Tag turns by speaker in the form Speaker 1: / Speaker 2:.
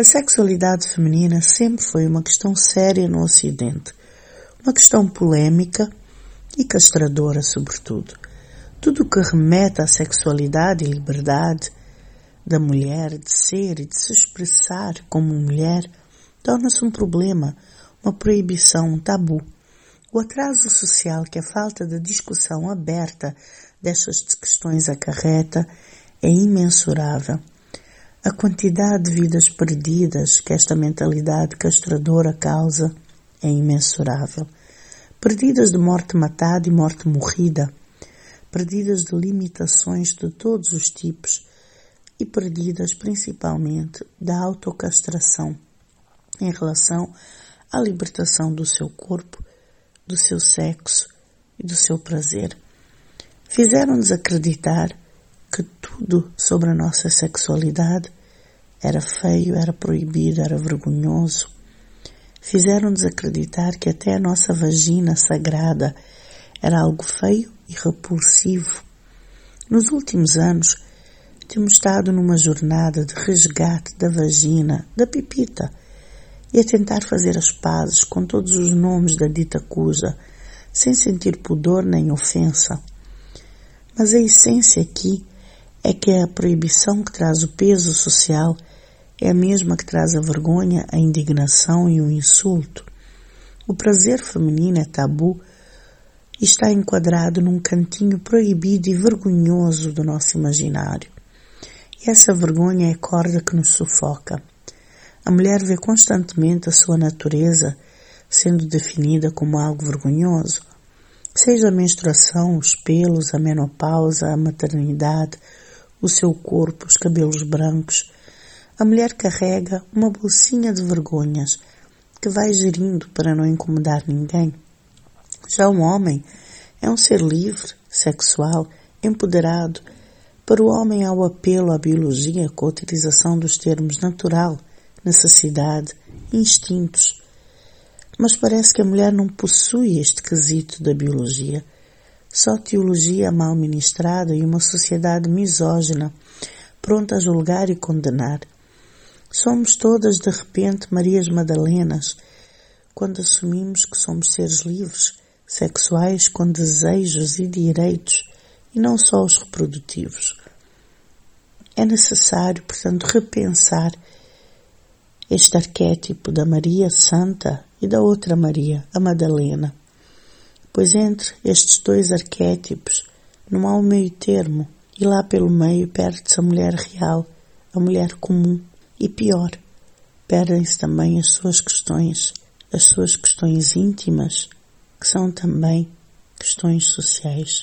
Speaker 1: A sexualidade feminina sempre foi uma questão séria no Ocidente, uma questão polémica e castradora, sobretudo. Tudo o que remete à sexualidade e liberdade da mulher de ser e de se expressar como mulher torna-se um problema, uma proibição, um tabu. O atraso social que a falta de discussão aberta destas questões acarreta é imensurável. A quantidade de vidas perdidas que esta mentalidade castradora causa é imensurável. Perdidas de morte matada e morte morrida, perdidas de limitações de todos os tipos e perdidas principalmente da autocastração em relação à libertação do seu corpo, do seu sexo e do seu prazer. Fizeram-nos acreditar que tudo sobre a nossa sexualidade era feio, era proibido, era vergonhoso. Fizeram-nos acreditar que até a nossa vagina sagrada era algo feio e repulsivo. Nos últimos anos, temos estado numa jornada de resgate da vagina, da pipita, e a tentar fazer as pazes com todos os nomes da dita cuja, sem sentir pudor nem ofensa. Mas a essência aqui é que a proibição que traz o peso social é a mesma que traz a vergonha, a indignação e o insulto. O prazer feminino é tabu está enquadrado num cantinho proibido e vergonhoso do nosso imaginário. E essa vergonha é a corda que nos sufoca. A mulher vê constantemente a sua natureza sendo definida como algo vergonhoso, seja a menstruação, os pelos, a menopausa, a maternidade, o seu corpo, os cabelos brancos. A mulher carrega uma bolsinha de vergonhas que vai gerindo para não incomodar ninguém. Já o homem é um ser livre, sexual, empoderado. Para o homem há o apelo à biologia com a utilização dos termos natural, necessidade, instintos. Mas parece que a mulher não possui este quesito da biologia. Só teologia mal ministrada e uma sociedade misógina, pronta a julgar e condenar. Somos todas de repente Marias Madalenas, quando assumimos que somos seres livres, sexuais com desejos e direitos e não só os reprodutivos. É necessário, portanto, repensar este arquétipo da Maria Santa e da outra Maria, a Madalena, pois entre estes dois arquétipos não há um meio termo e lá pelo meio perde-se a mulher real, a mulher comum e pior, perdem-se também as suas questões, as suas questões íntimas que são também questões sociais.